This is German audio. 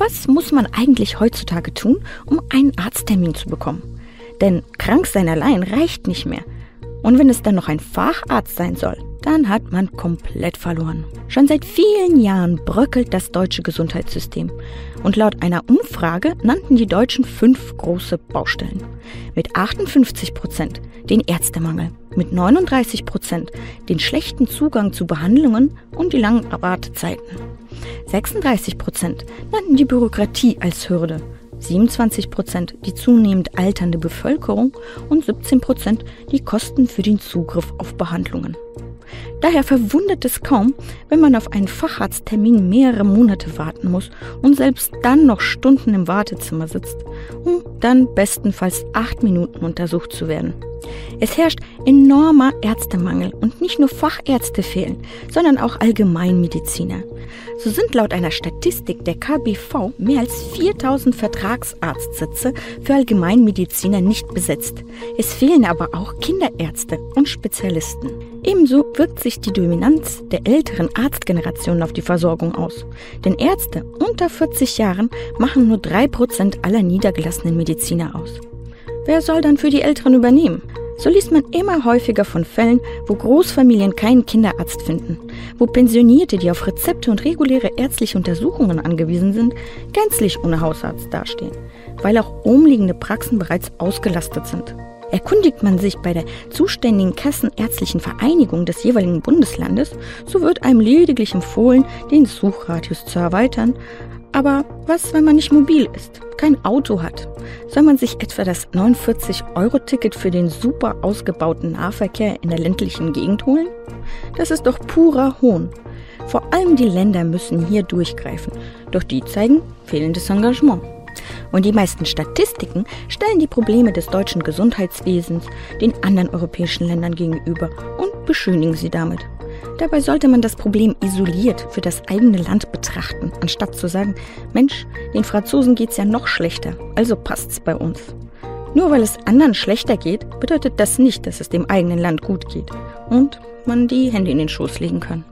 Was muss man eigentlich heutzutage tun, um einen Arzttermin zu bekommen? Denn krank sein allein reicht nicht mehr. Und wenn es dann noch ein Facharzt sein soll, dann hat man komplett verloren. Schon seit vielen Jahren bröckelt das deutsche Gesundheitssystem. Und laut einer Umfrage nannten die Deutschen fünf große Baustellen. Mit 58 Prozent den Ärztemangel, mit 39 Prozent den schlechten Zugang zu Behandlungen und die langen Wartezeiten. 36 Prozent nannten die Bürokratie als Hürde. 27 Prozent die zunehmend alternde Bevölkerung und 17 Prozent die Kosten für den Zugriff auf Behandlungen. Daher verwundert es kaum, wenn man auf einen Facharzttermin mehrere Monate warten muss und selbst dann noch Stunden im Wartezimmer sitzt, um dann bestenfalls acht Minuten untersucht zu werden. Es herrscht enormer Ärztemangel und nicht nur Fachärzte fehlen, sondern auch Allgemeinmediziner. So sind laut einer Statistik der KBV mehr als 4000 Vertragsarztsitze für Allgemeinmediziner nicht besetzt. Es fehlen aber auch Kinderärzte und Spezialisten. Ebenso wirkt sich die Dominanz der älteren Arztgeneration auf die Versorgung aus. Denn Ärzte unter 40 Jahren machen nur 3% aller niedergelassenen Mediziner aus. Wer soll dann für die Älteren übernehmen? So liest man immer häufiger von Fällen, wo Großfamilien keinen Kinderarzt finden, wo Pensionierte, die auf Rezepte und reguläre ärztliche Untersuchungen angewiesen sind, gänzlich ohne Hausarzt dastehen, weil auch umliegende Praxen bereits ausgelastet sind. Erkundigt man sich bei der zuständigen Kassenärztlichen Vereinigung des jeweiligen Bundeslandes, so wird einem lediglich empfohlen, den Suchradius zu erweitern, aber was, wenn man nicht mobil ist, kein Auto hat? Soll man sich etwa das 49-Euro-Ticket für den super ausgebauten Nahverkehr in der ländlichen Gegend holen? Das ist doch purer Hohn. Vor allem die Länder müssen hier durchgreifen, doch die zeigen fehlendes Engagement. Und die meisten Statistiken stellen die Probleme des deutschen Gesundheitswesens den anderen europäischen Ländern gegenüber und beschönigen sie damit. Dabei sollte man das Problem isoliert für das eigene Land betrachten, anstatt zu sagen, Mensch, den Franzosen geht's ja noch schlechter, also passt's bei uns. Nur weil es anderen schlechter geht, bedeutet das nicht, dass es dem eigenen Land gut geht und man die Hände in den Schoß legen kann.